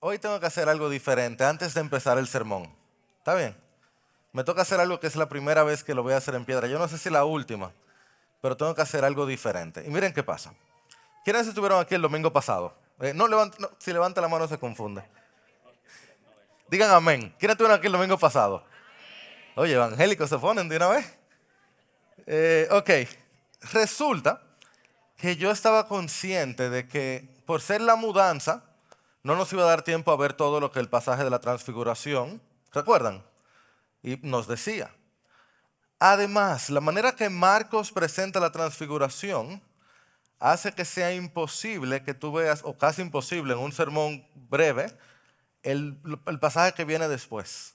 hoy tengo que hacer algo diferente antes de empezar el sermón. ¿Está bien? Me toca hacer algo que es la primera vez que lo voy a hacer en piedra. Yo no sé si la última, pero tengo que hacer algo diferente. Y miren qué pasa. ¿Quiénes estuvieron aquí el domingo pasado? Eh, no, si levanta la mano se confunde. Digan amén. ¿Quiénes estuvieron aquí el domingo pasado? Oye, evangélicos se ponen de una vez. Eh, ok, resulta que yo estaba consciente de que por ser la mudanza, no nos iba a dar tiempo a ver todo lo que el pasaje de la transfiguración, ¿recuerdan? Y nos decía. Además, la manera que Marcos presenta la transfiguración hace que sea imposible que tú veas, o casi imposible en un sermón breve, el, pasaje que viene después.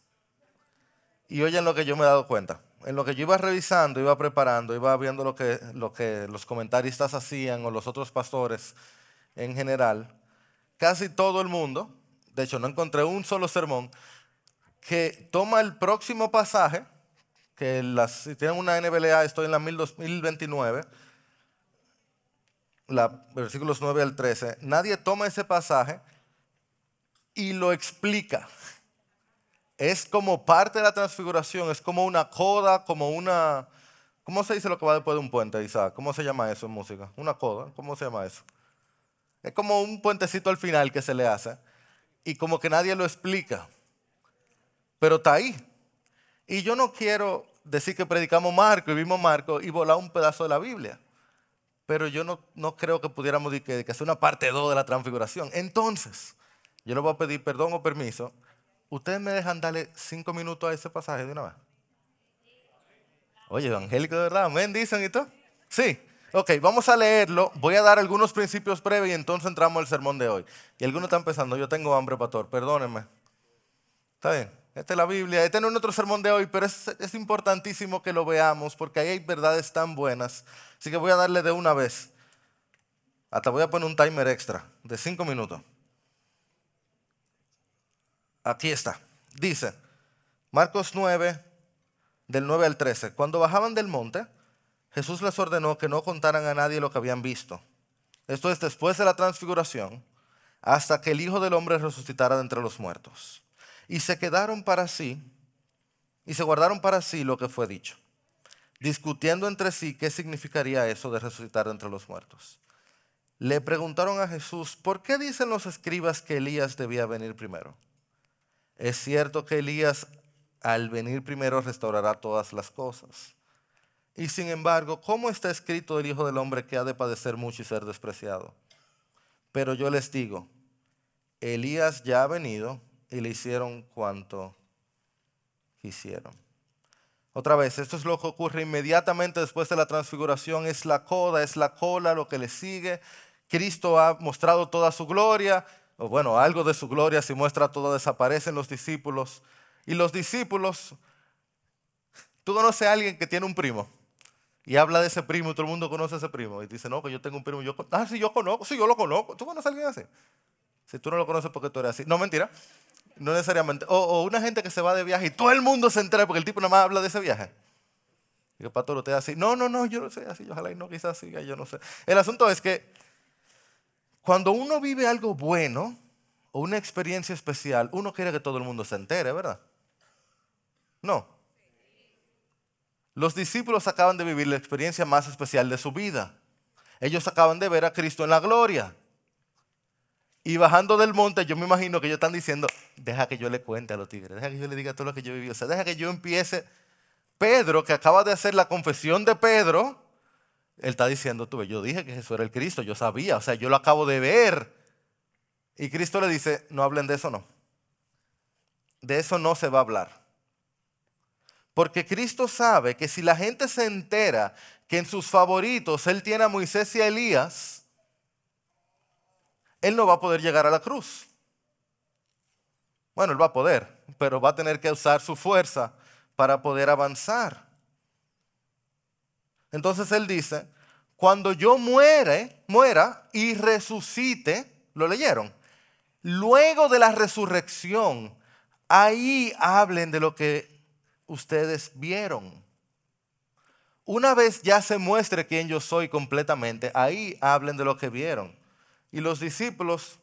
Y oyen lo que yo me he dado cuenta. En lo que yo iba revisando, iba preparando, iba viendo lo que, lo que los comentaristas hacían o los otros pastores en general, casi todo el mundo, de hecho no encontré un solo sermón, que toma el próximo pasaje, que si tienen una NBLA, estoy en la 2029, la, versículos 9 al 13, nadie toma ese pasaje y lo explica. Es como parte de la transfiguración, es como una coda, como una... ¿Cómo se dice lo que va después de un puente, Isaac? ¿Cómo se llama eso en música? Una coda, ¿cómo se llama eso? Es como un puentecito al final que se le hace y como que nadie lo explica. Pero está ahí. Y yo no quiero decir que predicamos Marco y vimos Marco y volar un pedazo de la Biblia. Pero yo no, no creo que pudiéramos decir que, que sea una parte 2 de la transfiguración. Entonces, yo le voy a pedir perdón o permiso. ¿Ustedes me dejan darle cinco minutos a ese pasaje de una vez? Oye, evangélico de verdad, amén, dicen y todo. Sí. Ok, vamos a leerlo. Voy a dar algunos principios breves y entonces entramos al sermón de hoy. Y algunos están pensando, yo tengo hambre, pastor, perdónenme. Está bien, esta es la Biblia. Este no es nuestro sermón de hoy, pero es, es importantísimo que lo veamos porque ahí hay verdades tan buenas. Así que voy a darle de una vez. Hasta voy a poner un timer extra de cinco minutos. Aquí está. Dice, Marcos 9, del 9 al 13. Cuando bajaban del monte, Jesús les ordenó que no contaran a nadie lo que habían visto. Esto es después de la transfiguración, hasta que el Hijo del Hombre resucitara de entre los muertos. Y se quedaron para sí, y se guardaron para sí lo que fue dicho, discutiendo entre sí qué significaría eso de resucitar de entre los muertos. Le preguntaron a Jesús, ¿por qué dicen los escribas que Elías debía venir primero? Es cierto que Elías al venir primero restaurará todas las cosas. Y sin embargo, ¿cómo está escrito el Hijo del Hombre que ha de padecer mucho y ser despreciado? Pero yo les digo, Elías ya ha venido y le hicieron cuanto quisieron. Otra vez, esto es lo que ocurre inmediatamente después de la transfiguración, es la coda, es la cola, lo que le sigue. Cristo ha mostrado toda su gloria, o bueno, algo de su gloria, si muestra todo, desaparecen los discípulos. Y los discípulos, tú conoces a alguien que tiene un primo y habla de ese primo y todo el mundo conoce a ese primo. Y dice, no, que yo tengo un primo. Yo, ah, sí, yo conozco, sí, yo lo conozco. ¿Tú conoces a alguien así? Si tú no lo conoces porque tú eres así. No, mentira. No necesariamente. O, una gente que se va de viaje y todo el mundo se entera porque el tipo nada más habla de ese viaje. Y el pastor usted así. No, no, no, yo no sé así. Ojalá y no, quizás siga, yo no sé. El asunto es que cuando uno vive algo bueno o una experiencia especial, uno quiere que todo el mundo se entere, ¿verdad? No. Los discípulos acaban de vivir la experiencia más especial de su vida. Ellos acaban de ver a Cristo en la gloria. Y bajando del monte, yo me imagino que ellos están diciendo, deja que yo le cuente a los tigres, deja que yo le diga todo lo que yo viví. O sea, deja que yo empiece. Pedro, que acaba de hacer la confesión de Pedro, él está diciendo, tú, yo dije que Jesús era el Cristo, yo sabía, o sea, yo lo acabo de ver. Y Cristo le dice, no hablen de eso, no. De eso no se va a hablar. Porque Cristo sabe que si la gente se entera que en sus favoritos Él tiene a Moisés y a Elías, Él no va a poder llegar a la cruz. Bueno, Él va a poder, pero va a tener que usar su fuerza para poder avanzar. Entonces Él dice, cuando yo muere, muera y resucite, ¿lo leyeron? Luego de la resurrección, ahí hablen de lo que ustedes vieron. Una vez ya se muestre quién yo soy completamente, ahí hablen de lo que vieron. Y los discípulos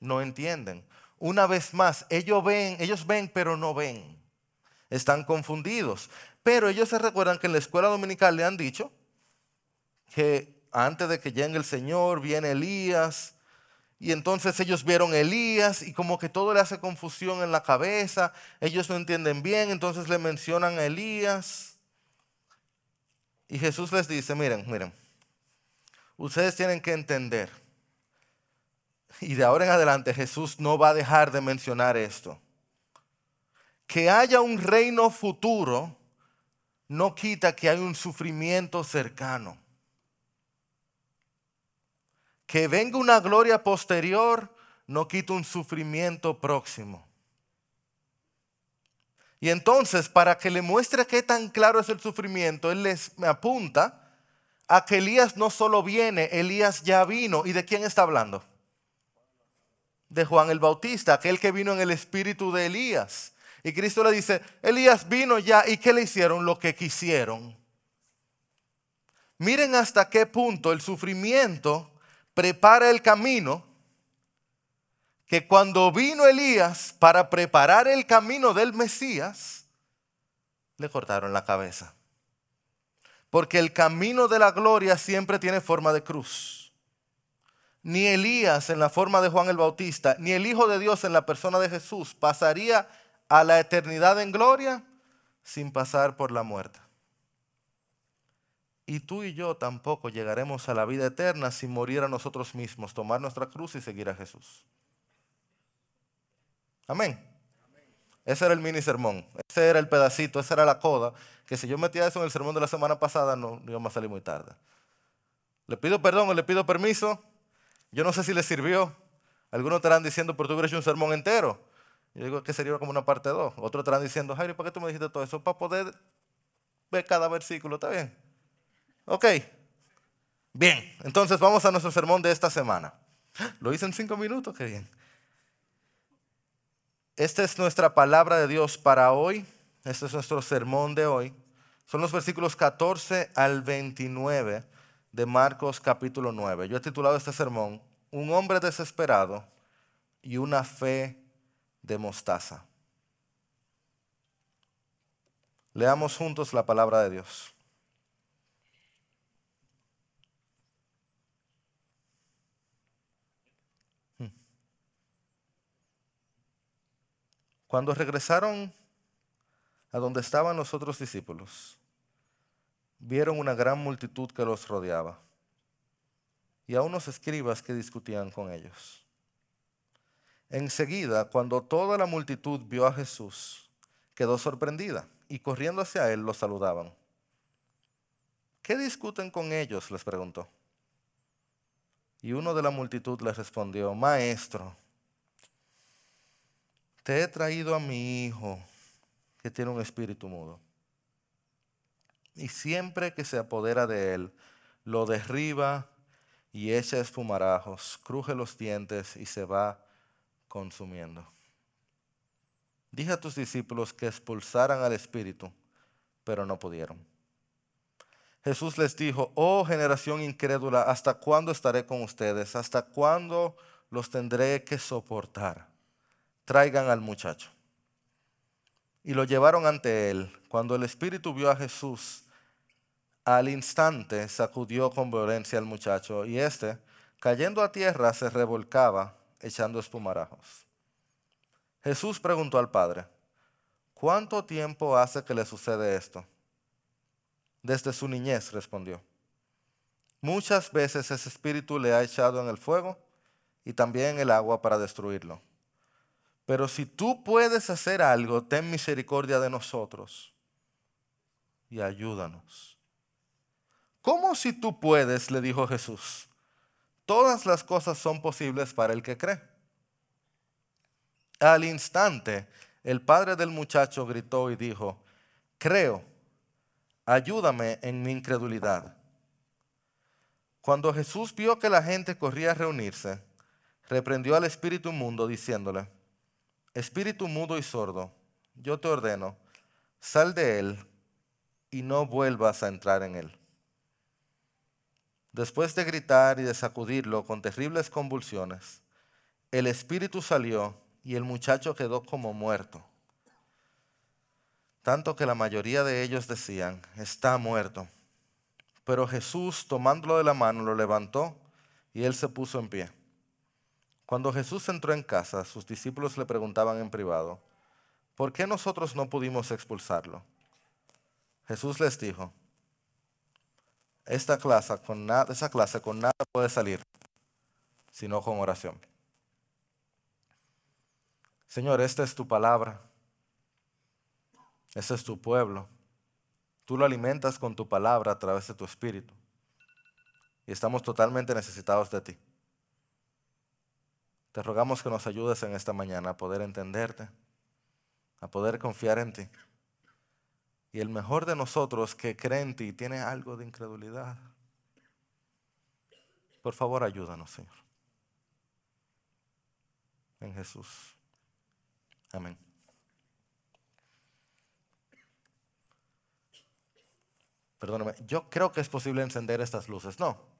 no entienden. una vez más, ellos ven, ellos ven pero no ven. Están confundidos. Pero ellos se recuerdan que en la escuela dominical le han dicho que antes de que llegue el Señor viene Elías. Y entonces ellos vieron Elías y como que todo le hace confusión en la cabeza. Ellos no entienden bien, entonces le mencionan a Elías. Y Jesús les dice, miren, miren, ustedes tienen que entender. Y de ahora en adelante Jesús no va a dejar de mencionar esto. Que haya un reino futuro no quita que hay un sufrimiento cercano. Que venga una gloria posterior no quita un sufrimiento próximo. Y entonces, para que le muestre qué tan claro es el sufrimiento, él les apunta a que Elías no solo viene, Elías ya vino. ¿Y de quién está hablando? De Juan el Bautista, aquel que vino en el espíritu de Elías. Y Cristo le dice, Elías vino ya y ¿qué le hicieron? Lo que quisieron. Miren hasta qué punto el sufrimiento prepara el camino que cuando vino Elías para preparar el camino del Mesías, le cortaron la cabeza. Porque el camino de la gloria siempre tiene forma de cruz. Ni Elías en la forma de Juan el Bautista, ni el Hijo de Dios en la persona de Jesús pasaría a la eternidad en gloria sin pasar por la muerte. Y tú y yo tampoco llegaremos a la vida eterna sin morir a nosotros mismos, tomar nuestra cruz y seguir a Jesús. Amén. Ese era el mini sermón, ese era el pedacito, esa era la coda, que si yo metía eso en el sermón de la semana pasada no íbamos a salir muy tarde. Le pido perdón o le pido permiso, yo no sé si le sirvió. Algunos estarán diciendo, pero tú hubieras hecho un sermón entero. Yo digo que sería como una parte 2. Otros estarán diciendo, Jairo, ¿por qué tú me dijiste todo eso? Para poder ver cada versículo, ¿está bien? Ok. Bien, entonces vamos a nuestro sermón de esta semana. Lo hice en cinco minutos, qué bien. Esta es nuestra palabra de Dios para hoy. Este es nuestro sermón de hoy. Son los versículos 14 al 29 de Marcos capítulo 9. Yo he titulado este sermón, Un hombre desesperado y una fe de mostaza. Leamos juntos la palabra de Dios. Cuando regresaron a donde estaban los otros discípulos, vieron una gran multitud que los rodeaba y a unos escribas que discutían con ellos. Enseguida, cuando toda la multitud vio a Jesús, quedó sorprendida y corriendo hacia él lo saludaban. ¿Qué discuten con ellos? les preguntó. Y uno de la multitud les respondió, Maestro, te he traído a mi hijo que tiene un espíritu mudo. Y siempre que se apodera de él, lo derriba y echa espumarajos, cruje los dientes y se va consumiendo. Dije a tus discípulos que expulsaran al espíritu, pero no pudieron. Jesús les dijo, oh generación incrédula, ¿hasta cuándo estaré con ustedes? ¿Hasta cuándo los tendré que soportar? Traigan al muchacho. Y lo llevaron ante él. Cuando el espíritu vio a Jesús, al instante sacudió con violencia al muchacho y éste, cayendo a tierra, se revolcaba echando espumarajos. Jesús preguntó al Padre, ¿cuánto tiempo hace que le sucede esto? Desde su niñez, respondió. Muchas veces ese espíritu le ha echado en el fuego y también en el agua para destruirlo. Pero si tú puedes hacer algo, ten misericordia de nosotros y ayúdanos. ¿Cómo si tú puedes? le dijo Jesús. Todas las cosas son posibles para el que cree. Al instante, el padre del muchacho gritó y dijo, creo, ayúdame en mi incredulidad. Cuando Jesús vio que la gente corría a reunirse, reprendió al espíritu mudo diciéndole, espíritu mudo y sordo, yo te ordeno, sal de él y no vuelvas a entrar en él. Después de gritar y de sacudirlo con terribles convulsiones, el espíritu salió y el muchacho quedó como muerto. Tanto que la mayoría de ellos decían, está muerto. Pero Jesús, tomándolo de la mano, lo levantó y él se puso en pie. Cuando Jesús entró en casa, sus discípulos le preguntaban en privado, ¿por qué nosotros no pudimos expulsarlo? Jesús les dijo, esta clase con nada, esa clase con nada puede salir, sino con oración. Señor, esta es tu palabra. Este es tu pueblo. Tú lo alimentas con tu palabra a través de tu espíritu. Y estamos totalmente necesitados de ti. Te rogamos que nos ayudes en esta mañana a poder entenderte, a poder confiar en ti. Y el mejor de nosotros que cree en ti tiene algo de incredulidad. Por favor, ayúdanos, Señor. En Jesús. Amén. Perdóname, yo creo que es posible encender estas luces. No,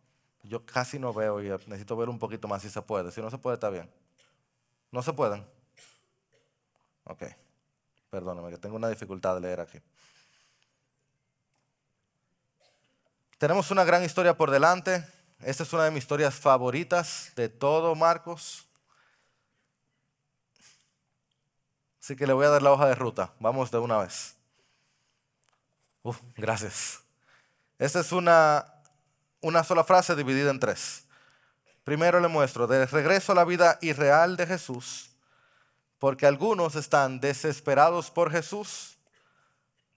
yo casi no veo y necesito ver un poquito más si se puede. Si no se puede, está bien. ¿No se pueden? Ok, perdóname, que tengo una dificultad de leer aquí. Tenemos una gran historia por delante. Esta es una de mis historias favoritas de todo Marcos. Así que le voy a dar la hoja de ruta. Vamos de una vez. Gracias. Esta es una, una sola frase dividida en tres. Primero le muestro, de regreso a la vida irreal de Jesús, porque algunos están desesperados por Jesús,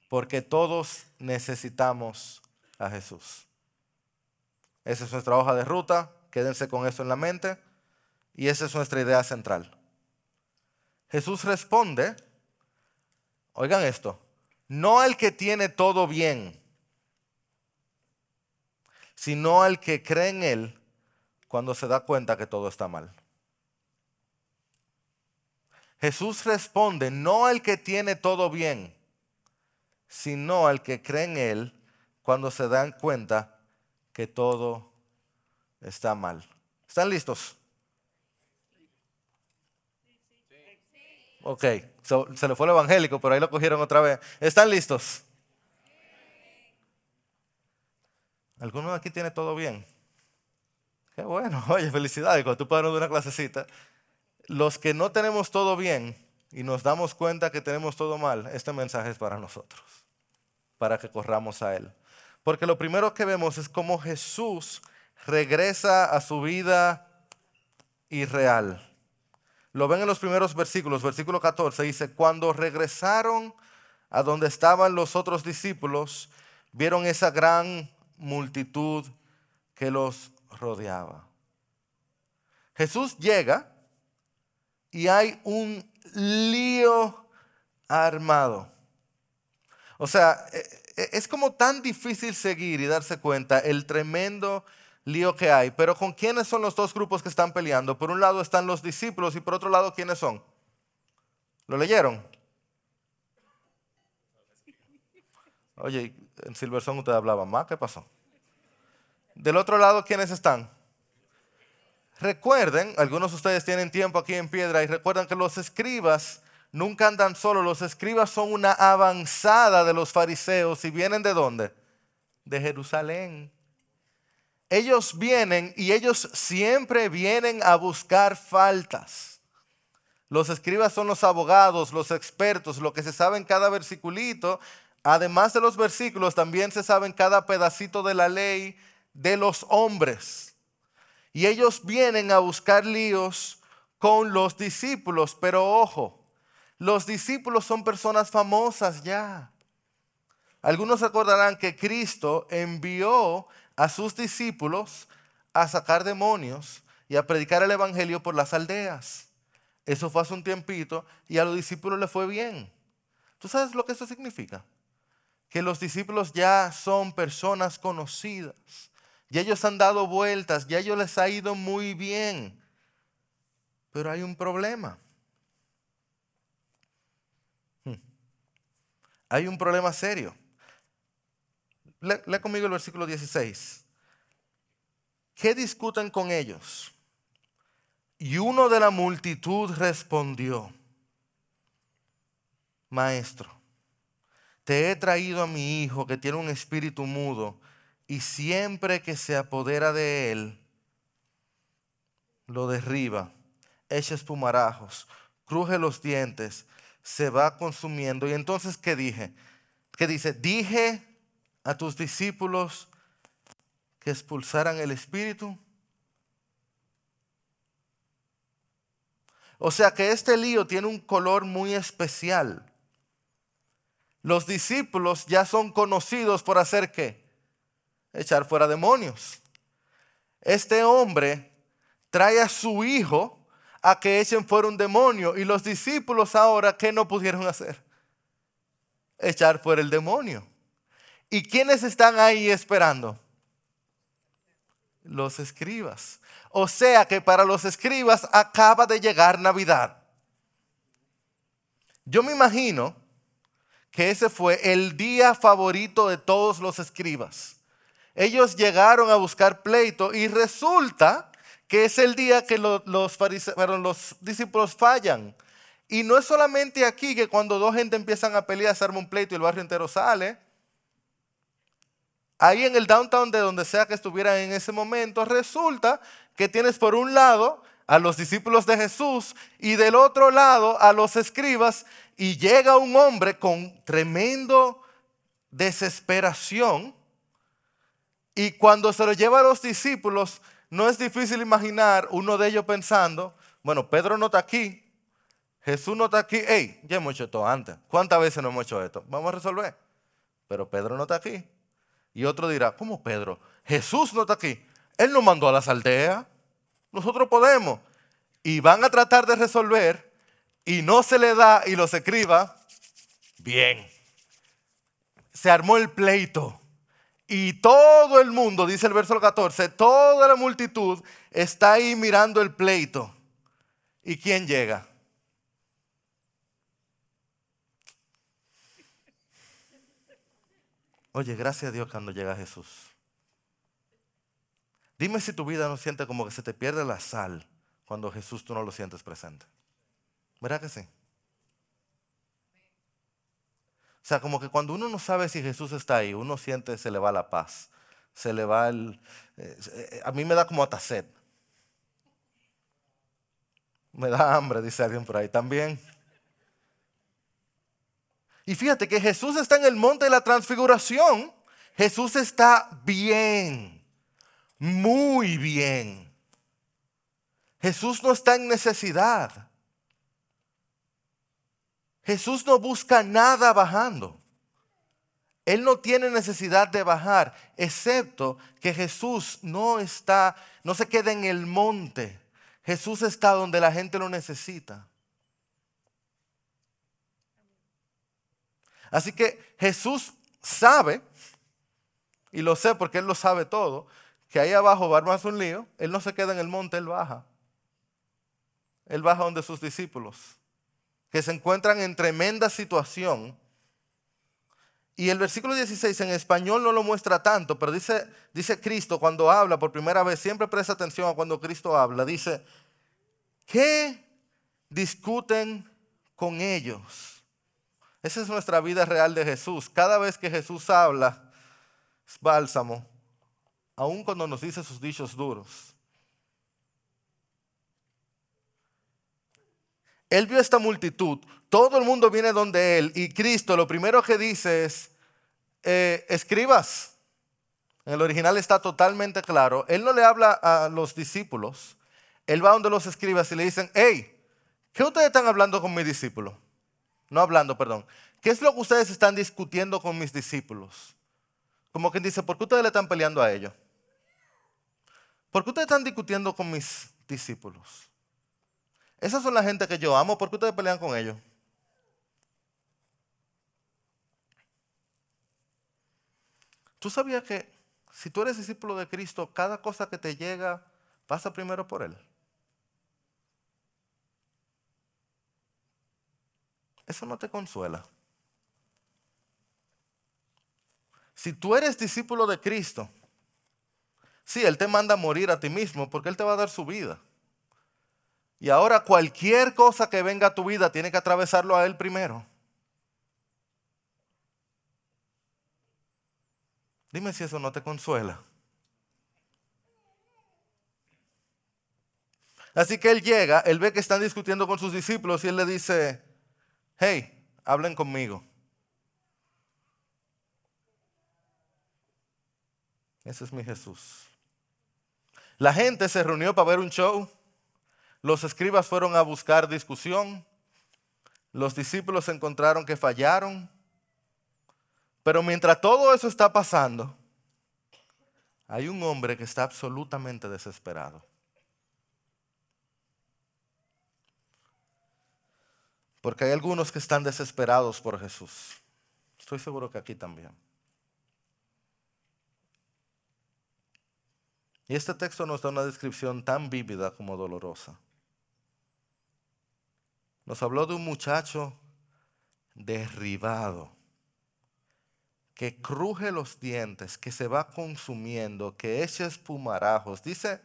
porque todos necesitamos a Jesús. Esa es nuestra hoja de ruta, quédense con eso en la mente, y esa es nuestra idea central. Jesús responde, oigan esto, no al que tiene todo bien, sino al que cree en Él cuando se da cuenta que todo está mal. Jesús responde, no al que tiene todo bien, sino al que cree en Él cuando se dan cuenta que todo está mal. ¿Están listos? Ok, se le fue el evangélico, pero ahí lo cogieron otra vez. ¿Están listos? ¿Alguno de aquí tiene todo bien? Qué bueno, oye, felicidades, cuando tú puedas de una clasecita. Los que no tenemos todo bien y nos damos cuenta que tenemos todo mal, este mensaje es para nosotros, para que corramos a Él. Porque lo primero que vemos es cómo Jesús regresa a su vida irreal. Lo ven en los primeros versículos. Versículo 14 dice, cuando regresaron a donde estaban los otros discípulos, vieron esa gran multitud que los rodeaba. Jesús llega y hay un lío armado. O sea, e, e, es como tan difícil seguir y darse cuenta el tremendo lío que hay. Pero ¿con quiénes son los dos grupos que están peleando? Por un lado están los discípulos y por otro lado, ¿quiénes son? ¿Lo leyeron? Oye, en Silverson usted hablaba más, ¿qué pasó? Del otro lado, ¿quiénes están? Recuerden, algunos de ustedes tienen tiempo aquí en piedra y recuerdan que los escribas nunca andan solos, los escribas son una avanzada de los fariseos y vienen de dónde? De Jerusalén ellos vienen y ellos siempre vienen a buscar faltas. Los escribas son los abogados, los expertos, lo que se sabe en cada versiculito. Además de los versículos, también se sabe en cada pedacito de la ley de los hombres. Y ellos vienen a buscar líos con los discípulos, pero ojo, los discípulos son personas famosas ya. Algunos recordarán que Cristo envió a sus discípulos a sacar demonios y a predicar el Evangelio por las aldeas. Eso fue hace un tiempito y a los discípulos les fue bien. ¿Tú sabes lo que eso significa? Que los discípulos ya son personas conocidas. Ya ellos han dado vueltas, ya ellos les ha ido muy bien. Pero hay un problema. Hmm. Hay un problema serio. Lee, conmigo el versículo 16. ¿Qué discuten con ellos? Y uno de la multitud respondió, Maestro, te he traído a mi hijo que tiene un espíritu mudo y siempre que se apodera de él, lo derriba, echa espumarajos, cruje los dientes, se va consumiendo. Y entonces, ¿qué dije? ¿Qué dice? Dije a tus discípulos que expulsaran el espíritu. O sea que este lío tiene un color muy especial. Los discípulos ya son conocidos por hacer qué? Echar fuera demonios. Este hombre trae a su hijo a que echen fuera un demonio y los discípulos ahora, ¿qué no pudieron hacer? Echar fuera el demonio. ¿Y quiénes están ahí esperando? Los escribas. O sea que para los escribas acaba de llegar Navidad. Yo me imagino que ese fue el día favorito de todos los escribas. Ellos llegaron a buscar pleito y resulta que es el día que los, los, los discípulos fallan. Y no es solamente aquí que cuando dos gente empiezan a pelear se arma un pleito y el barrio entero sale. Ahí en el downtown de donde sea que estuvieran en ese momento, resulta que tienes por un lado a los discípulos de Jesús y del otro lado a los escribas y llega un hombre con tremendo desesperación y cuando se lo lleva a los discípulos no es difícil imaginar uno de ellos pensando, bueno, Pedro no está aquí, Jesús no está aquí, hey, ya hemos hecho esto antes, ¿cuántas veces no hemos hecho esto? Vamos a resolver, pero Pedro no está aquí. Y otro dirá, ¿cómo Pedro? Jesús no está aquí. Él nos mandó a las aldeas. Nosotros podemos. Y van a tratar de resolver y no se le da y los escriba. Bien. Se armó el pleito. Y todo el mundo, dice el verso 14, toda la multitud está ahí mirando el pleito. ¿Y quién llega? Oye, gracias a Dios cuando llega Jesús. Dime si tu vida no siente como que se te pierde la sal cuando Jesús tú no lo sientes presente. ¿Verdad que sí? O sea, como que cuando uno no sabe si Jesús está ahí, uno siente se le va la paz, se le va el... Eh, a mí me da como hasta sed. Me da hambre, dice alguien por ahí también. Y fíjate que Jesús está en el monte de la transfiguración. Jesús está bien, muy bien. Jesús no está en necesidad. Jesús no busca nada bajando. Él no tiene necesidad de bajar, excepto que Jesús no está, no se queda en el monte. Jesús está donde la gente lo necesita. Así que Jesús sabe, y lo sé porque Él lo sabe todo, que ahí abajo va a un lío. Él no se queda en el monte, Él baja. Él baja donde sus discípulos, que se encuentran en tremenda situación. Y el versículo 16 en español no lo muestra tanto, pero dice, dice Cristo cuando habla por primera vez, siempre presta atención a cuando Cristo habla, dice, ¿qué discuten con ellos? Esa es nuestra vida real de Jesús. Cada vez que Jesús habla, es bálsamo, aun cuando nos dice sus dichos duros. Él vio esta multitud, todo el mundo viene donde Él y Cristo lo primero que dice es, eh, escribas. En el original está totalmente claro. Él no le habla a los discípulos. Él va donde los escribas y le dicen, hey, ¿qué ustedes están hablando con mi discípulo? no hablando, perdón. ¿Qué es lo que ustedes están discutiendo con mis discípulos? Como quien dice, ¿por qué ustedes le están peleando a ellos? ¿Por qué ustedes están discutiendo con mis discípulos? Esas son la gente que yo amo, ¿por qué ustedes pelean con ellos? ¿Tú sabías que si tú eres discípulo de Cristo, cada cosa que te llega pasa primero por Él? Eso no te consuela. Si tú eres discípulo de Cristo, sí, Él te manda a morir a ti mismo porque Él te va a dar su vida. Y ahora cualquier cosa que venga a tu vida tiene que atravesarlo a Él primero. Dime si eso no te consuela. Así que él llega, él ve que están discutiendo con sus discípulos y él le dice, hey, hablen conmigo. Ese es mi Jesús. La gente se reunió para ver un show. Los escribas fueron a buscar discusión. Los discípulos encontraron que fallaron. Pero mientras todo eso está pasando, hay un hombre que está absolutamente desesperado. Porque hay algunos que están desesperados por Jesús. Estoy seguro que aquí también. Y este texto nos da una descripción tan vívida como dolorosa. Nos habló de un muchacho derribado, que cruje los dientes, que se va consumiendo, que echa espumarajos. Dice,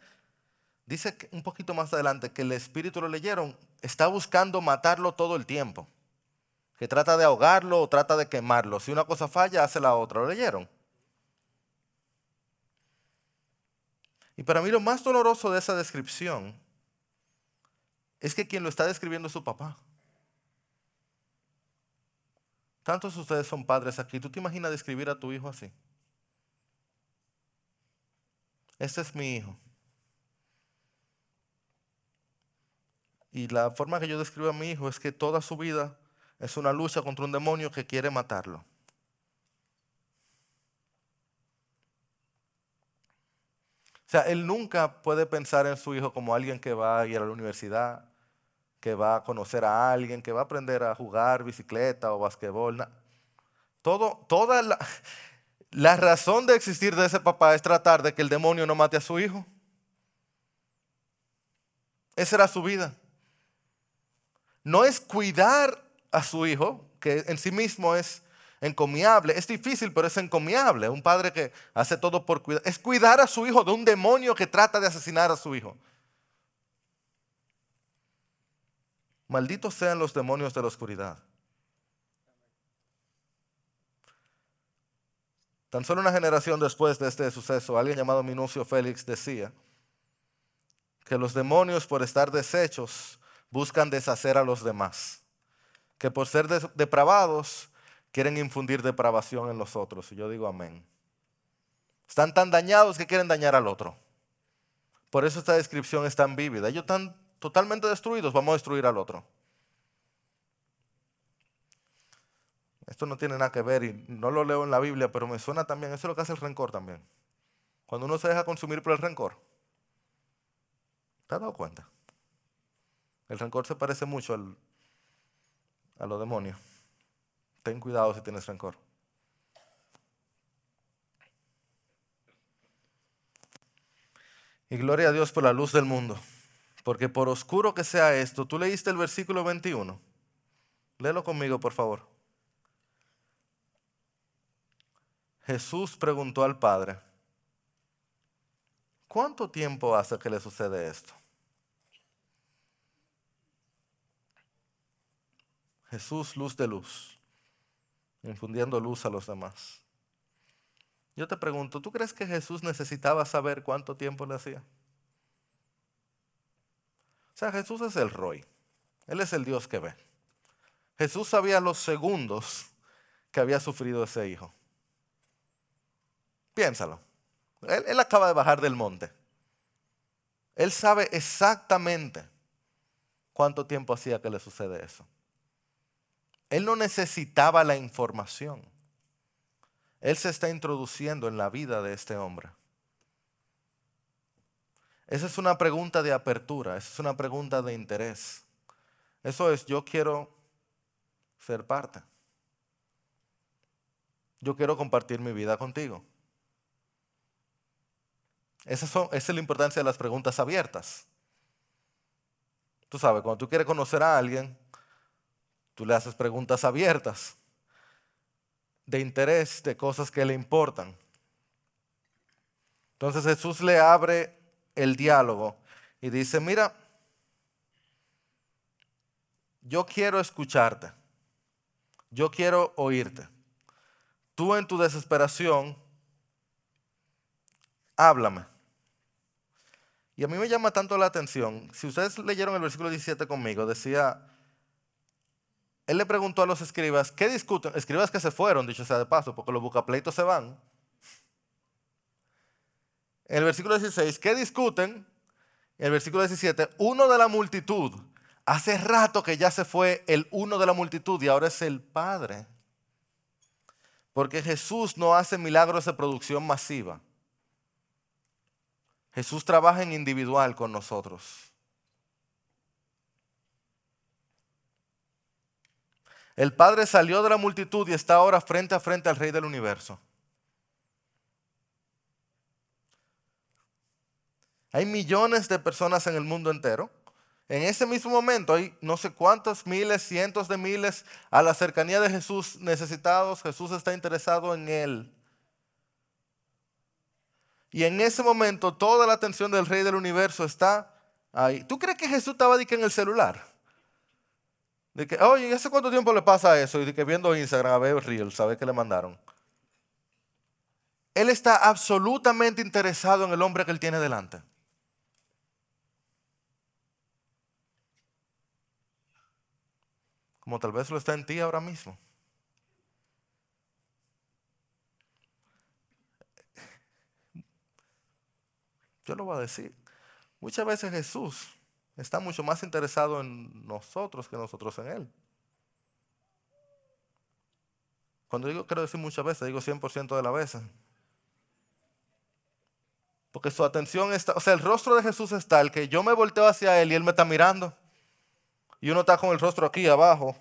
dice un poquito más adelante que el espíritu lo leyeron, está buscando matarlo todo el tiempo. Que trata de ahogarlo o trata de quemarlo. Si una cosa falla, hace la otra. ¿Lo leyeron? Y para mí lo más doloroso de esa descripción es que quien lo está describiendo es su papá. Tantos ustedes son padres aquí. ¿Tú te imaginas describir a tu hijo así? Este es mi hijo. Y la forma que yo describo a mi hijo es que toda su vida es una lucha contra un demonio que quiere matarlo. O sea, él nunca puede pensar en su hijo como alguien que va a ir a la universidad, que va a conocer a alguien, que va a aprender a jugar bicicleta o basquetbol. Todo, toda la, la razón de existir de ese papá es tratar de que el demonio no mate a su hijo. Esa era su vida. No es cuidar a su hijo, que en sí mismo es encomiable. Es difícil, pero es encomiable. Un padre que hace todo por cuidar. Es cuidar a su hijo de un demonio que trata de asesinar a su hijo. Malditos sean los demonios de la oscuridad. Tan solo una generación después de este suceso, alguien llamado Minucio Félix decía que los demonios por estar deshechos buscan deshacer a los demás, que por ser depravados quieren infundir depravación en los otros. Y yo digo amén. Están tan dañados que quieren dañar al otro. Por eso esta descripción es tan vívida. Ellos están totalmente destruidos, vamos a destruir al otro. Esto no tiene nada que ver y no lo leo en la Biblia, pero me suena también, eso es lo que hace el rencor también. Cuando uno se deja consumir por el rencor. ¿Te has dado cuenta? El rencor se parece mucho al, a los demonios. Ten cuidado si tienes rencor. Y gloria a Dios por la luz del mundo. Porque por oscuro que sea esto, tú leíste el versículo 21. Léelo conmigo, por favor. Jesús preguntó al Padre, ¿cuánto tiempo hace que le sucede esto? Jesús, luz de luz infundiendo luz a los demás. Yo te pregunto, ¿tú crees que Jesús necesitaba saber cuánto tiempo le hacía? Jesús es el Roy. Él es el Dios que ve. Jesús sabía los segundos que había sufrido ese hijo. Piénsalo. Él, él acaba de bajar del monte. Él sabe exactamente cuánto tiempo hacía que le sucede eso. Él no necesitaba la información. Él se está introduciendo en la vida de este hombre. Esa es una pregunta de apertura, esa es una pregunta de interés. Eso es, yo quiero ser parte. Yo quiero compartir mi vida contigo. Esa, es la importancia de las preguntas abiertas. Tú sabes, cuando tú quieres conocer a alguien, Tú le haces preguntas abiertas, de interés, de cosas que le importan. Entonces Jesús le abre el diálogo y dice, mira, yo quiero escucharte. Yo quiero oírte. Tú en tu desesperación, háblame. Y a mí me llama tanto la atención. Si ustedes leyeron el versículo 17 conmigo, decía, él le preguntó a los escribas, ¿qué discuten? Escribas que se fueron, dicho sea de paso, porque los bucapleitos se van. En el versículo 16, ¿qué discuten? En el versículo 17, uno de la multitud. Hace rato que ya se fue el uno de la multitud y ahora es el Padre. Porque Jesús no hace milagros de producción masiva. Jesús trabaja en individual con nosotros. El Padre salió de la multitud y está ahora frente a frente al Rey del universo. Hay millones de personas en el mundo entero. En ese mismo momento hay no sé cuántos miles, cientos de miles a la cercanía de Jesús necesitados. Jesús está interesado en él. Y en ese momento toda la atención del rey del universo está ahí. ¿Tú crees que Jesús estaba en el celular? De que, oye, ¿hace cuánto tiempo le pasa eso? Y de que viendo Instagram, a ver Reels, ¿sabe qué le mandaron? Él está absolutamente interesado en el hombre que él tiene delante. Como tal vez lo está en ti ahora mismo. Yo lo voy a decir. Muchas veces Jesús está mucho más interesado en nosotros que nosotros en Él. Cuando digo, quiero decir muchas veces, digo 100% de las veces. Porque su atención está, o sea, el rostro de Jesús está, el que yo me volteo hacia Él y Él me está mirando. Y uno está con el rostro aquí abajo,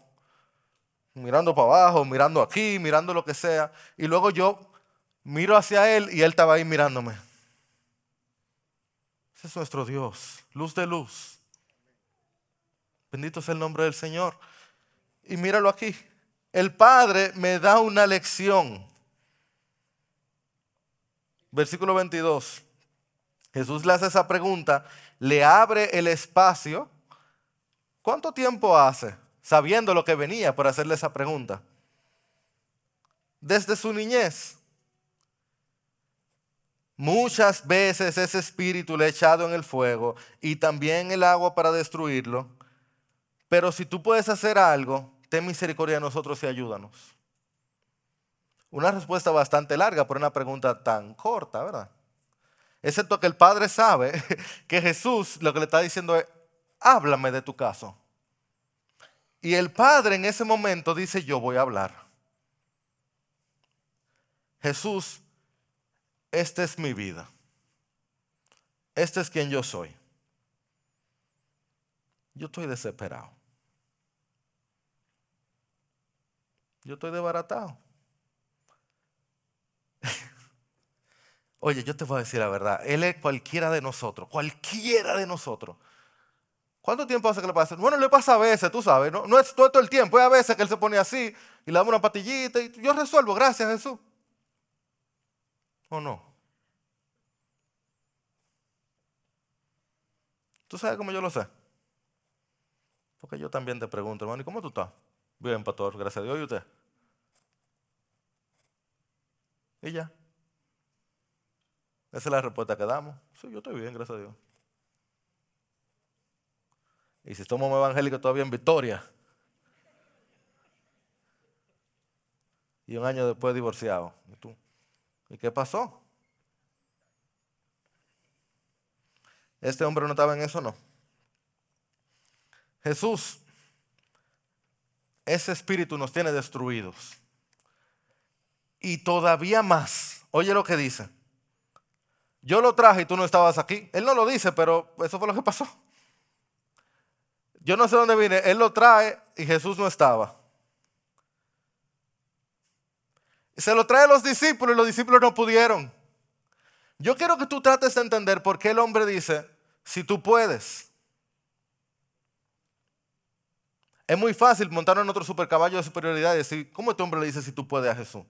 mirando para abajo, mirando aquí, mirando lo que sea. Y luego yo miro hacia Él y Él estaba ahí mirándome. Ese es nuestro Dios, luz de luz. Bendito sea el nombre del Señor. Y míralo aquí. El Padre me da una lección. Versículo 22. Jesús le hace esa pregunta, le abre el espacio. ¿Cuánto tiempo hace? Sabiendo lo que venía por hacerle esa pregunta. Desde su niñez. Muchas veces ese espíritu le ha echado en el fuego y también el agua para destruirlo. Pero si tú puedes hacer algo, ten misericordia de nosotros y ayúdanos. Una respuesta bastante larga por una pregunta tan corta, ¿verdad? Excepto que el Padre sabe que Jesús lo que le está diciendo es, háblame de tu caso. Y el Padre en ese momento dice, yo voy a hablar. Jesús, esta es mi vida. Este es quien yo soy. Yo estoy desesperado. Yo estoy desbaratado. Oye, yo te voy a decir la verdad. Él es cualquiera de nosotros, cualquiera de nosotros. ¿Cuánto tiempo hace que le pasa? Bueno, le pasa a veces, tú sabes, no, no es todo el tiempo, es a veces que él se pone así y le da una patillita y yo resuelvo, gracias Jesús. ¿O no? ¿Tú sabes cómo yo lo sé? Porque yo también te pregunto, hermano, ¿y cómo tú estás? Bien, pastor, gracias a Dios. ¿Y usted? Y ya. Esa es la respuesta que damos. Sí, yo estoy bien, gracias a Dios. Y si somos evangélicos todavía en victoria. Y un año después divorciado. ¿Y tú? ¿Y qué pasó? Este hombre no estaba en eso, no. Jesús ese espíritu nos tiene destruidos. Y todavía más, oye lo que dice. Yo lo traje y tú no estabas aquí. Él no lo dice, pero eso fue lo que pasó. Yo no sé dónde vine. Él lo trae y Jesús no estaba. Se lo trae a los discípulos y los discípulos no pudieron. Yo quiero que tú trates de entender por qué el hombre dice, si tú puedes. Es muy fácil montar en otro supercaballo de superioridad y decir, ¿cómo este hombre le dice si tú puedes a Jesús?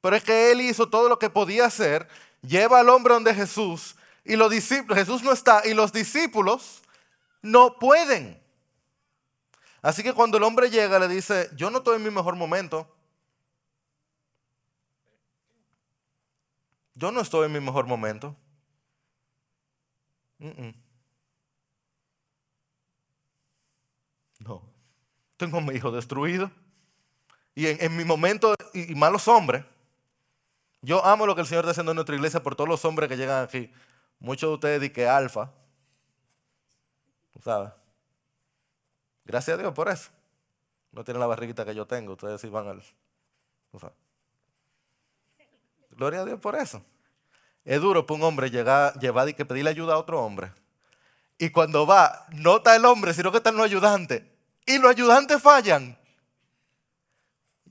Pero es que él hizo todo lo que podía hacer, lleva al hombre donde Jesús y los discípulos, Jesús no está y los discípulos no pueden. Así que cuando el hombre llega le dice, yo no estoy en mi mejor momento. Yo no estoy en mi mejor momento. No. Tengo a mi hijo destruido. Y en, mi momento, y, malos hombres. Yo amo lo que el Señor está haciendo en nuestra iglesia por todos los hombres que llegan aquí. Muchos de ustedes dicen que alfa. ¿Sabes? Gracias a Dios por eso. No tienen la barriguita que yo tengo. Ustedes sí van al. Gloria a Dios por eso. Es duro para un hombre llegar, llevar y que pedirle ayuda a otro hombre. Y cuando va, no está el hombre, sino que están los ayudantes. Y los ayudantes fallan.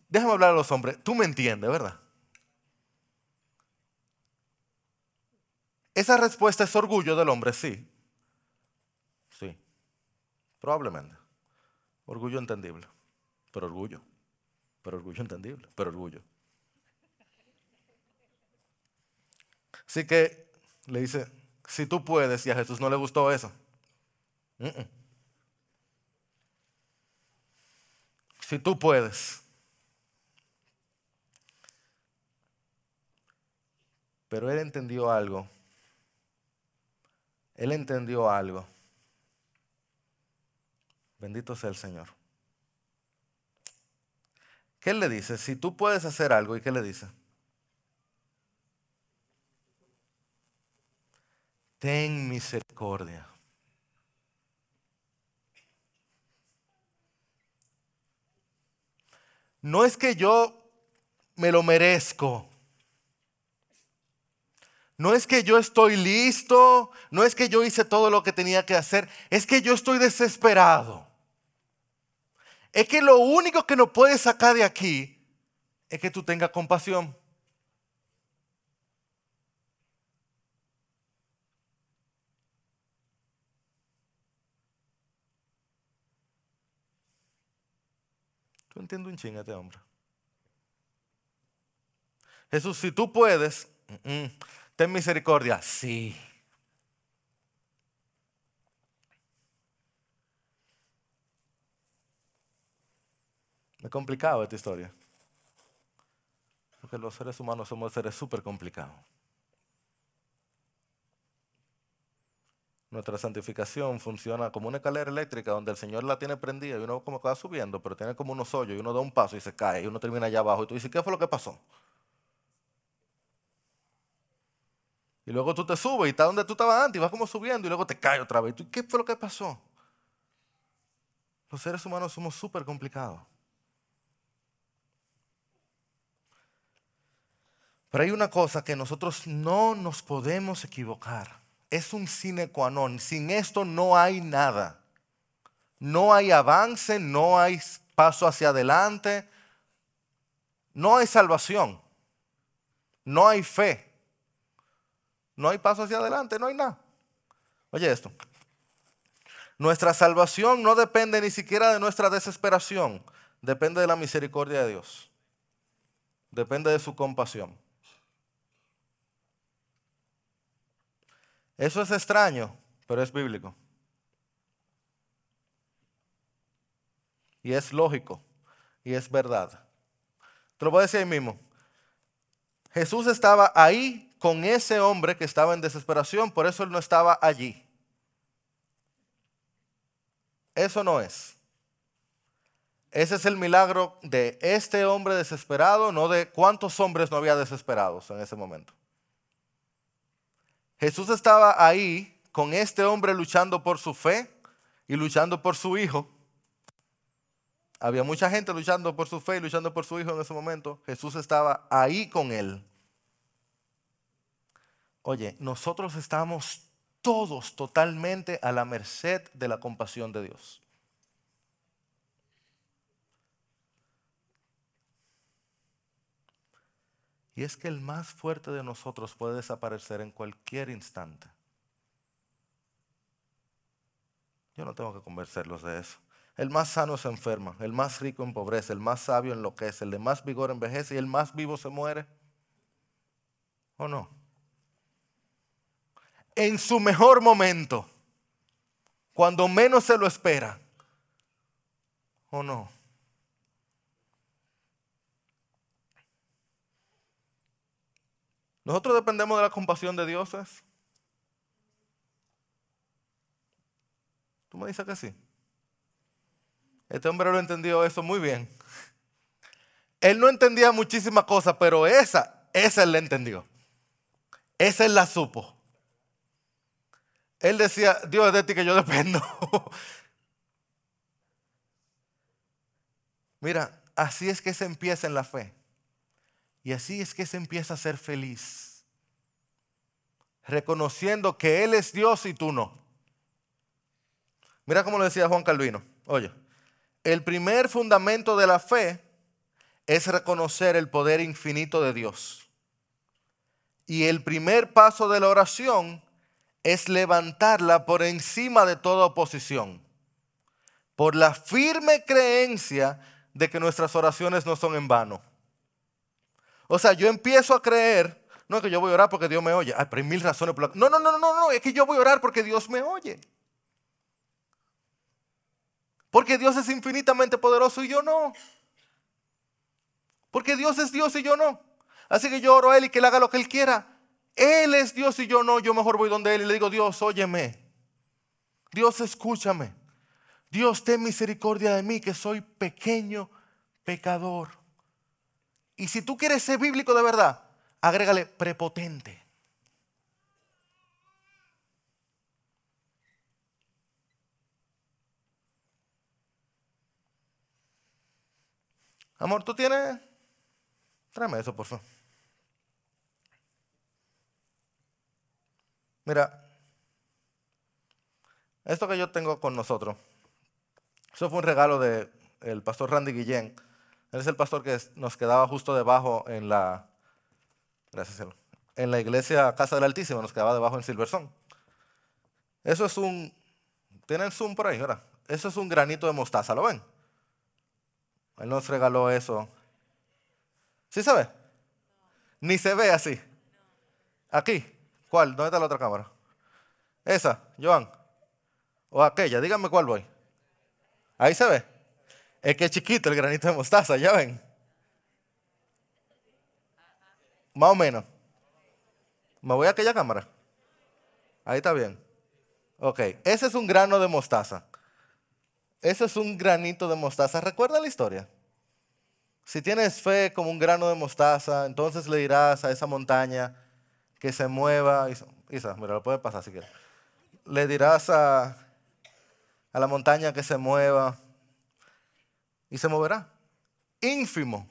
Déjame hablar a los hombres. Tú me entiendes, ¿verdad? Esa respuesta es orgullo del hombre. Sí. Probablemente. Orgullo entendible. Pero orgullo. Pero orgullo entendible. Pero orgullo. Así que le dice, si tú puedes, y a Jesús no le gustó eso. Si tú puedes. Pero él entendió algo. Él entendió algo. Bendito sea el Señor. ¿Qué le dice? Si tú puedes hacer algo, ¿y qué le dice? ten misericordia. No es que yo me lo merezco. No es que yo estoy listo, no es que yo hice todo lo que tenía que hacer, es que yo estoy desesperado. Es que lo único que nos puede sacar de aquí es que tú tengas compasión. entiendo un ching este hombre. Jesús, si tú puedes, ten misericordia. Sí. Es complicado esta historia. Porque los seres humanos somos seres súper complicados. Nuestra santificación funciona como una escalera eléctrica donde el Señor la tiene prendida y uno como que va subiendo, pero tiene como unos hoyos y uno da un paso y se cae y uno termina allá abajo y tú dices, ¿qué fue lo que pasó? Y luego tú te subes y estás donde tú estabas antes y vas como subiendo y luego te caes otra vez. ¿Y qué fue lo que pasó? Los seres humanos somos súper complicados. Pero hay una cosa que nosotros no nos podemos equivocar es un sine qua non. Sin esto no hay nada. No hay avance, no hay paso hacia adelante, no hay salvación, no hay fe, no hay paso hacia adelante, no hay nada. Oye esto. Nuestra salvación no depende ni siquiera de nuestra desesperación, depende de la misericordia de Dios, depende de su compasión. Eso es extraño, pero es bíblico. Y es lógico. Y es verdad. Te lo voy a decir ahí mismo. Jesús estaba ahí con ese hombre que estaba en desesperación, por eso él no estaba allí. Eso no es. Ese es el milagro de este hombre desesperado, no de cuántos hombres no había desesperados en ese momento. Jesús estaba ahí con este hombre luchando por su fe y luchando por su hijo. Había mucha gente luchando por su fe y luchando por su hijo en ese momento. Jesús estaba ahí con él. Oye, nosotros estamos todos totalmente a la merced de la compasión de Dios. Y es que el más fuerte de nosotros puede desaparecer en cualquier instante. Yo no tengo que convencerlos de eso. El más sano se enferma, el más rico empobrece, el más sabio enloquece, el de más vigor envejece y el más vivo se muere. ¿O no? En su mejor momento, cuando menos se lo espera, ¿O no? Nosotros dependemos de la compasión de Dios. ¿Tú me dices que sí? Este hombre lo entendió eso muy bien. Él no entendía muchísimas cosas, pero esa, esa él la entendió. Esa él la supo. Él decía, Dios es de ti que yo dependo. Mira, así es que se empieza en la fe. Y así es que se empieza a ser feliz. Reconociendo que Él es Dios y tú no. Mira cómo lo decía Juan Calvino. Oye, el primer fundamento de la fe es reconocer el poder infinito de Dios. Y el primer paso de la oración es levantarla por encima de toda oposición. Por la firme creencia de que nuestras oraciones no son en vano. O sea, yo empiezo a creer, no que yo voy a orar porque Dios me oye. Ay, pero hay mil razones por No, no, no, no, no, es que yo voy a orar porque Dios me oye. Porque Dios es infinitamente poderoso y yo no. Porque Dios es Dios y yo no. Así que yo oro a Él y que Él haga lo que Él quiera. Él es Dios y yo no. Yo mejor voy donde Él y le digo, Dios, óyeme. Dios, escúchame. Dios, ten misericordia de mí, que soy pequeño pecador. Y si tú quieres ser bíblico de verdad, agrégale prepotente. Amor, ¿tú tienes? Tráeme eso, por favor. Mira, esto que yo tengo con nosotros, eso fue un regalo del pastor Randy Guillén él es el pastor que nos quedaba justo debajo en la, gracias, en la iglesia Casa del Altísimo, nos quedaba debajo en Silverson. Eso es un, tienen zoom por ahí, ¿verdad? Eso es un granito de mostaza, ¿lo ven? Él nos regaló eso. ¿Sí se ve? Ni se ve así. Aquí. ¿Cuál? ¿Dónde está la otra cámara? Esa, Joan. O aquella, díganme cuál voy. Ahí se ve. Es que es chiquito el granito de mostaza, ya ven. Más o menos. Me voy a aquella cámara. Ahí está bien. Ok, ese es un grano de mostaza. Ese es un granito de mostaza. ¿Recuerda la historia? Si tienes fe como un grano de mostaza, entonces le dirás a esa montaña que se mueva. Isa, mira, lo puede pasar si quieres. Le dirás a, a la montaña que se mueva y se moverá. Ínfimo,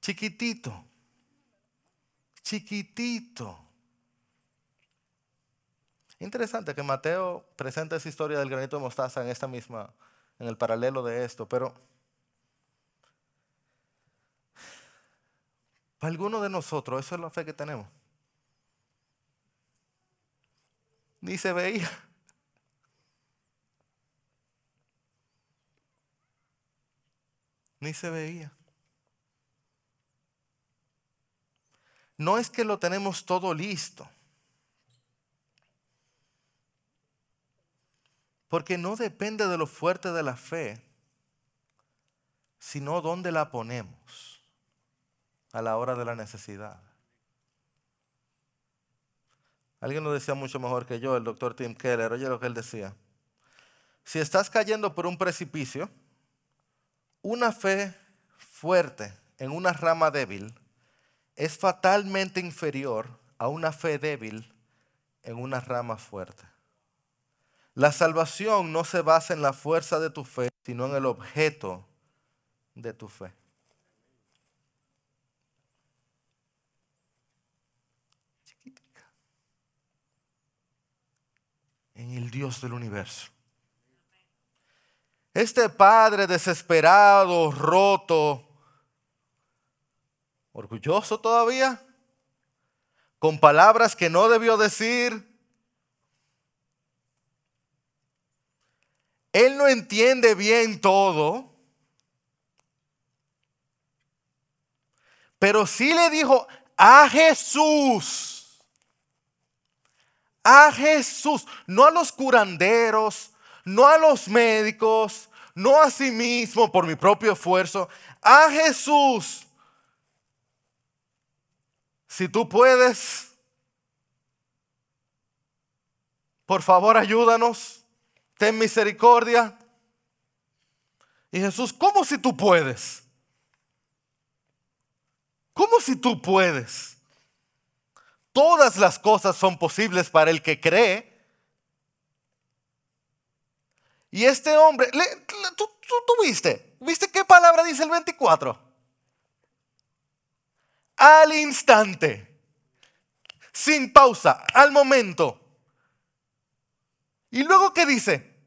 chiquitito, chiquitito. Interesante que Mateo presenta esa historia del granito de mostaza en esta misma, en el paralelo de esto, pero para alguno de nosotros eso es la fe que tenemos. Ni se veía. Ni se veía. No es que lo tenemos todo listo. Porque no depende de lo fuerte de la fe, sino dónde la ponemos a la hora de la necesidad. Alguien lo decía mucho mejor que yo, el doctor Tim Keller. Oye lo que él decía. Si estás cayendo por un precipicio, una fe fuerte en una rama débil es fatalmente inferior a una fe débil en una rama fuerte. La salvación no se basa en la fuerza de tu fe, sino en el objeto de tu fe. En el Dios del universo. Este padre desesperado, roto, orgulloso todavía, con palabras que no debió decir. Él no entiende bien todo, pero sí le dijo a Jesús, a Jesús, no a los curanderos, no a los médicos, no a sí mismo por mi propio esfuerzo, a Jesús. Si tú puedes, por favor ayúdanos, ten misericordia. Y Jesús, ¿cómo si tú puedes? ¿Cómo si tú puedes? Todas las cosas son posibles para el que cree. Y este hombre, ¿tú, viste? ¿Viste qué palabra dice el 24? Al instante, sin pausa, al momento. ¿Y luego qué dice?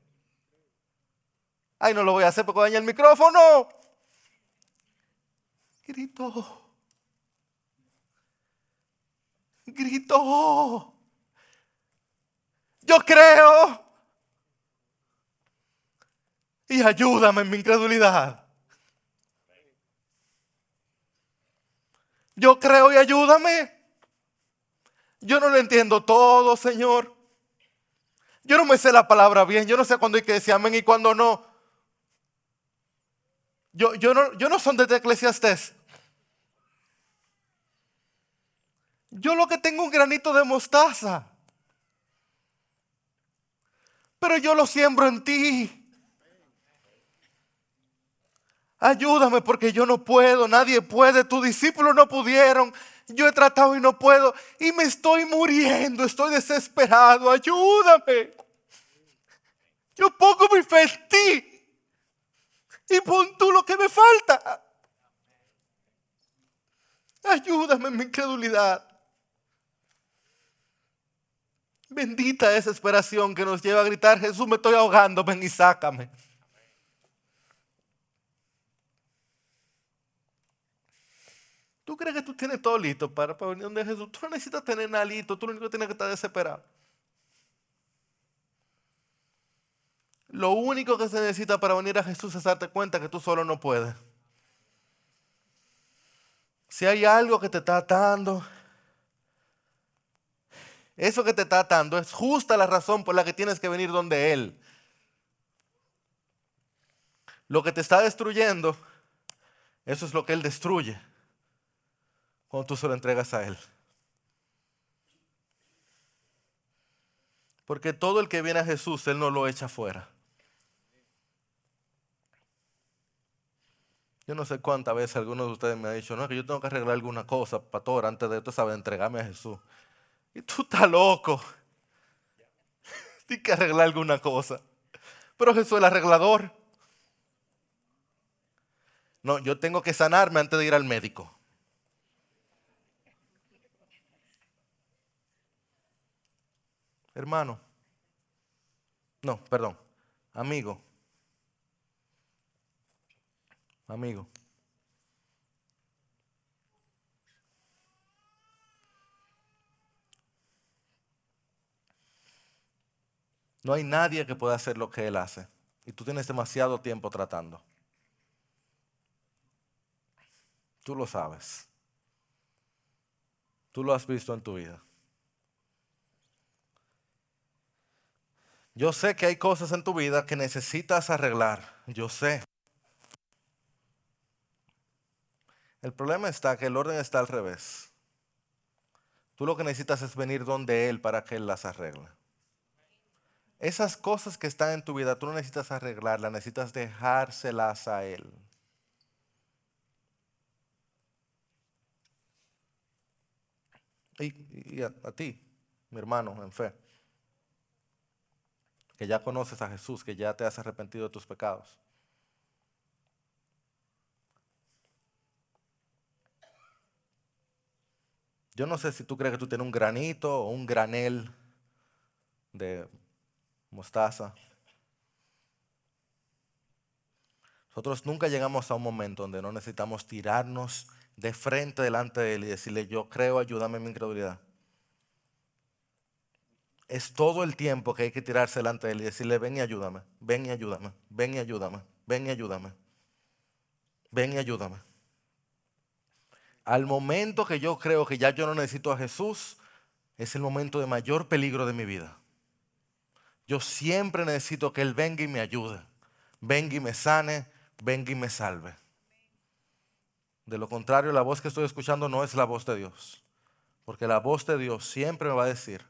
Ay, no lo voy a hacer porque daña el micrófono. Gritó. Gritó. Yo creo. Y ayúdame en mi incredulidad. Yo creo y ayúdame. Yo no lo entiendo todo, Señor. Yo no me sé la palabra bien. Yo no sé cuándo hay que decir amén y cuándo no. Yo, yo, no, yo no son de Eclesiastés. Yo lo que tengo un granito de mostaza. Pero yo lo siembro en ti. Ayúdame porque yo no puedo, nadie puede, tus discípulos no pudieron, yo he tratado y no puedo y me estoy muriendo, estoy desesperado, ayúdame. Yo pongo mi fe en ti y pon tú lo que me falta. Ayúdame en mi incredulidad. Bendita desesperación que nos lleva a gritar, Jesús, me estoy ahogando, ven y sácame. ¿Tú crees que tú tienes todo listo para, venir donde Jesús? Tú no necesitas tener nada listo, tú lo único que tienes que estar desesperado. Lo único que se necesita para venir a Jesús es darte cuenta que tú solo no puedes. Si hay algo que te está atando, eso que te está atando es justa la razón por la que tienes que venir donde Él. Lo que te está destruyendo, eso es lo que Él destruye cuando tú se lo entregas a Él. Porque todo el que viene a Jesús, Él no lo echa fuera. Yo no sé cuántas veces alguno de ustedes me ha dicho, no, es que yo tengo que arreglar alguna cosa, pastor, antes de esto, ¿sabes? Entregarme a Jesús. Y tú estás loco. Tienes que arreglar alguna cosa. Pero Jesús es el arreglador. No, yo tengo que sanarme antes de ir al médico. Hermano. No, perdón. Amigo. amigo. No hay nadie que pueda hacer lo que Él hace. Y tú tienes demasiado tiempo tratando. Tú lo sabes. Tú lo has visto en tu vida. Yo sé que hay cosas en tu vida que necesitas arreglar. Yo sé. El problema está que el orden está al revés. Tú lo que necesitas es venir donde Él para que Él las arregle. Esas cosas que están en tu vida, tú no necesitas arreglarlas, necesitas dejárselas a Él. Y, a, a ti, mi hermano en fe, que ya conoces a Jesús, que ya te has arrepentido de tus pecados. Yo no sé si tú crees que tú tienes un granito o un granel de mostaza. Nosotros nunca llegamos a un momento donde no necesitamos tirarnos de frente delante de Él y decirle, yo creo, ayúdame en mi incredulidad. Es todo el tiempo que hay que tirarse delante de Él y decirle, ven y ayúdame, ven y ayúdame, ven y ayúdame, ven y ayúdame, ven y ayúdame al momento que yo creo que ya yo no necesito a Jesús, es el momento de mayor peligro de mi vida. Yo siempre necesito que Él venga y me ayude. venga y me sane, venga y me salve. De lo contrario, la voz que estoy escuchando no es la voz de Dios. Porque la voz de Dios siempre me va a decir,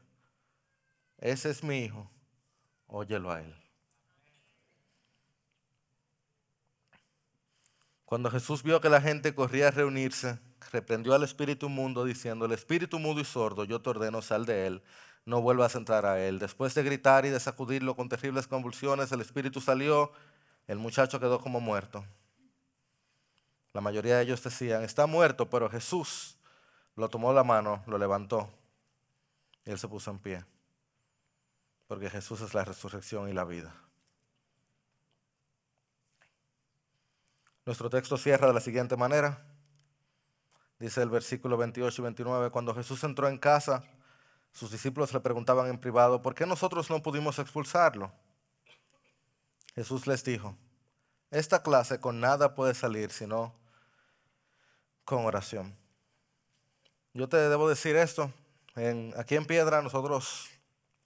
ese es mi hijo, óyelo a él. Cuando Jesús vio que la gente corría a reunirse, reprendió al espíritu mundo diciendo, el espíritu mudo y sordo, yo te ordeno, sal de él, no vuelvas a entrar a él. Después de gritar y de sacudirlo con terribles convulsiones, el espíritu salió, el muchacho quedó como muerto. La mayoría de ellos decían, está muerto, pero Jesús lo tomó la mano, lo levantó y él se puso en pie. Porque Jesús es la resurrección y la vida. Nuestro texto cierra de la siguiente manera. Dice el versículo 28 y 29, cuando Jesús entró en casa, sus discípulos le preguntaban en privado, ¿por qué nosotros no pudimos expulsarlo? Jesús les dijo, esta clase con nada puede salir sino con oración. Yo te debo decir esto, aquí en Piedra nosotros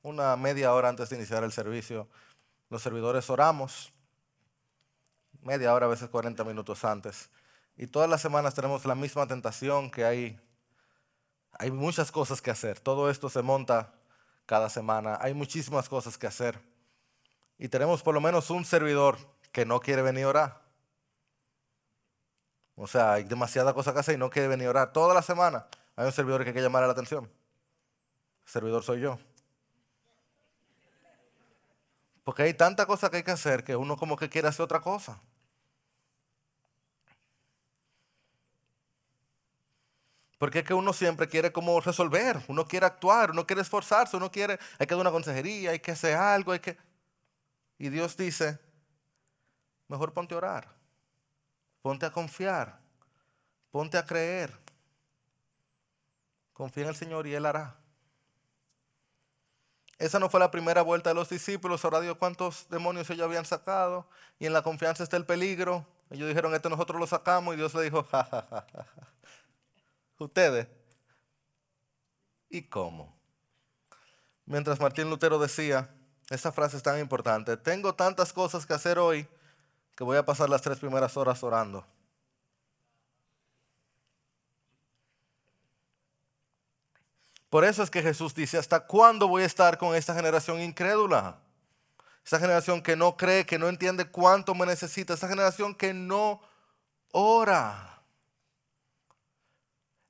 una media hora antes de iniciar el servicio, los servidores oramos, media hora, a veces 40 minutos antes. Y todas las semanas tenemos la misma tentación que hay, hay muchas cosas que hacer. Todo esto se monta cada semana, hay muchísimas cosas que hacer. Y tenemos por lo menos un servidor que no quiere venir a orar. O sea, hay demasiada cosa que hacer y no quiere venir a orar. Toda la semana hay un servidor que hay que llamar la atención. Servidor soy yo. Porque hay tanta cosa que hay que hacer que uno como que quiere hacer otra cosa. Porque es que uno siempre quiere como resolver, uno quiere actuar, uno quiere esforzarse, uno quiere, hay que dar una consejería, hay que hacer algo, hay que... Y Dios dice, mejor ponte a orar, ponte a confiar, ponte a creer. Confía en el Señor y Él hará. Esa no fue la primera vuelta de los discípulos. Ahora Dios cuántos demonios ellos habían sacado. Y en la confianza está el peligro. Ellos dijeron, esto nosotros lo sacamos. Y Dios le dijo, ja. Ustedes. ¿Y cómo? Mientras Martín Lutero decía, esta frase es tan importante, tengo tantas cosas que hacer hoy que voy a pasar las tres primeras horas orando. Por eso es que Jesús dice, ¿hasta cuándo voy a estar con esta generación incrédula? Esta generación que no cree, que no entiende cuánto me necesita, esta generación que no ora.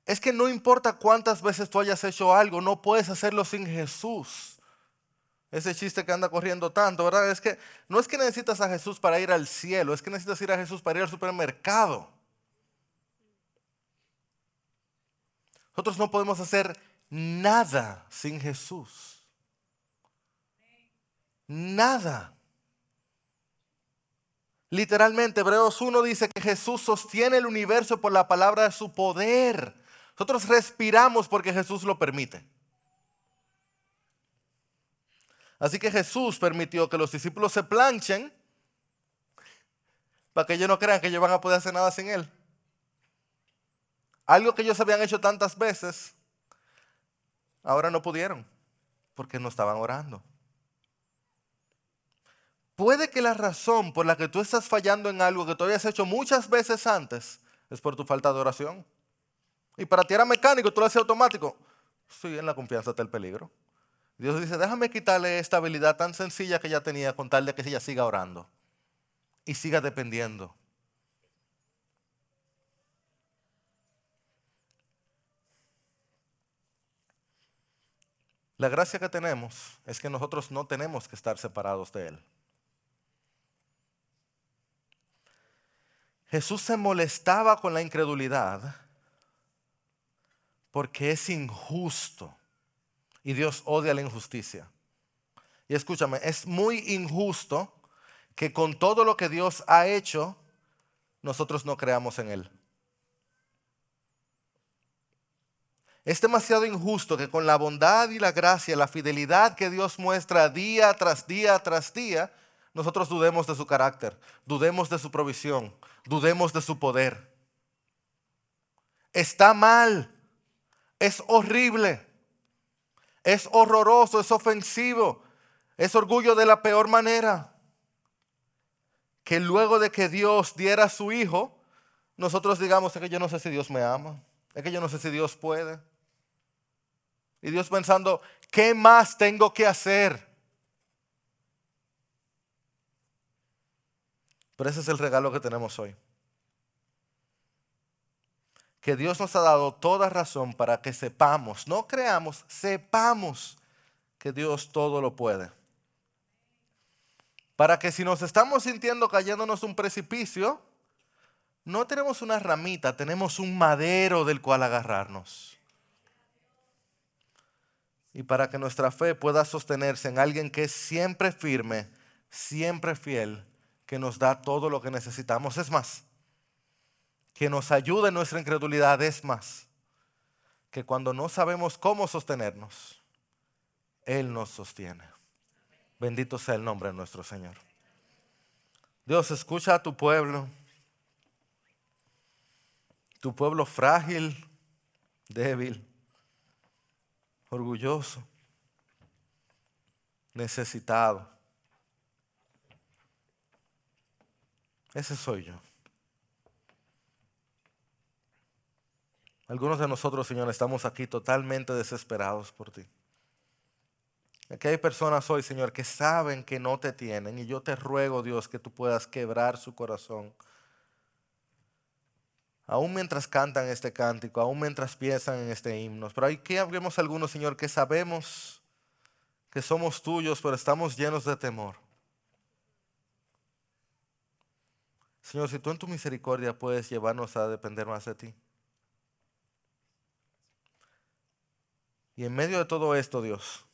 Es que no importa cuántas veces tú hayas hecho algo, no puedes hacerlo sin Jesús. Ese chiste que anda corriendo tanto, ¿verdad? Es que no es que necesitas a Jesús para ir al cielo, es que necesitas ir a Jesús para ir al supermercado. Nosotros no podemos hacer nada sin Jesús. Nada. Literalmente, Hebreos 1 dice que Jesús sostiene el universo por la palabra de su poder. Nosotros respiramos porque Jesús lo permite. Así que Jesús permitió que los discípulos se planchen para que ellos no crean que ellos van a poder hacer nada sin Él. Algo que ellos habían hecho tantas veces, ahora no pudieron porque no estaban orando. Puede que la razón por la que tú estás fallando en algo que tú habías hecho muchas veces antes es por tu falta de oración. Y para ti era mecánico, tú lo haces automático. Sí, en la confianza está el peligro. Dios dice, déjame quitarle esta habilidad tan sencilla que ella tenía con tal de que ella siga orando y siga dependiendo. La gracia que tenemos es que nosotros no tenemos que estar separados de Él. Jesús se molestaba con la incredulidad porque es injusto. Y Dios odia la injusticia. Y escúchame, es muy injusto que con todo lo que Dios ha hecho, nosotros no creamos en Él. Es demasiado injusto que con la bondad y la gracia, la fidelidad que Dios muestra día tras día tras día, nosotros dudemos de su carácter, dudemos de su provisión, dudemos de su poder. Está mal es horrible, es horroroso, es ofensivo, es orgullo de la peor manera. que luego de que Dios diera a su Hijo, nosotros digamos, es que yo no sé si Dios me ama, es que yo no sé si Dios puede. Y Dios pensando, ¿qué más tengo que hacer? Pero ese es el regalo que tenemos hoy. Que Dios nos ha dado toda razón para que sepamos, no creamos, sepamos que Dios todo lo puede. Para que si nos estamos sintiendo cayéndonos un precipicio, no tenemos una ramita, tenemos un madero del cual agarrarnos. Y para que nuestra fe pueda sostenerse en alguien que es siempre firme, siempre fiel, que nos da todo lo que necesitamos. Es más, que nos ayude en nuestra incredulidad. Es más, que cuando no sabemos cómo sostenernos, Él nos sostiene. Bendito sea el nombre de nuestro Señor. Dios, escucha a tu pueblo, tu pueblo frágil, débil, orgulloso, necesitado. Ese soy yo. Algunos de nosotros, Señor, estamos aquí totalmente desesperados por ti. Aquí hay personas hoy, Señor, que saben que no te tienen y yo te ruego, Dios, que tú puedas quebrar su corazón. Aún mientras cantan este cántico, aún mientras piensan en este himno. Pero aquí vemos algunos, Señor, que sabemos que somos tuyos, pero estamos llenos de temor. Señor, si tú en tu misericordia puedes llevarnos a depender más de ti. Y en medio de todo esto, Dios,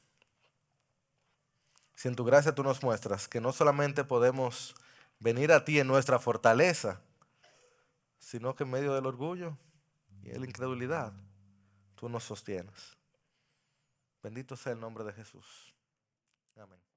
si en tu gracia tú nos muestras que no solamente podemos venir a ti en nuestra fortaleza, sino que en medio del orgullo y de la incredulidad, tú nos sostienes. Bendito sea el nombre de Jesús. Amén.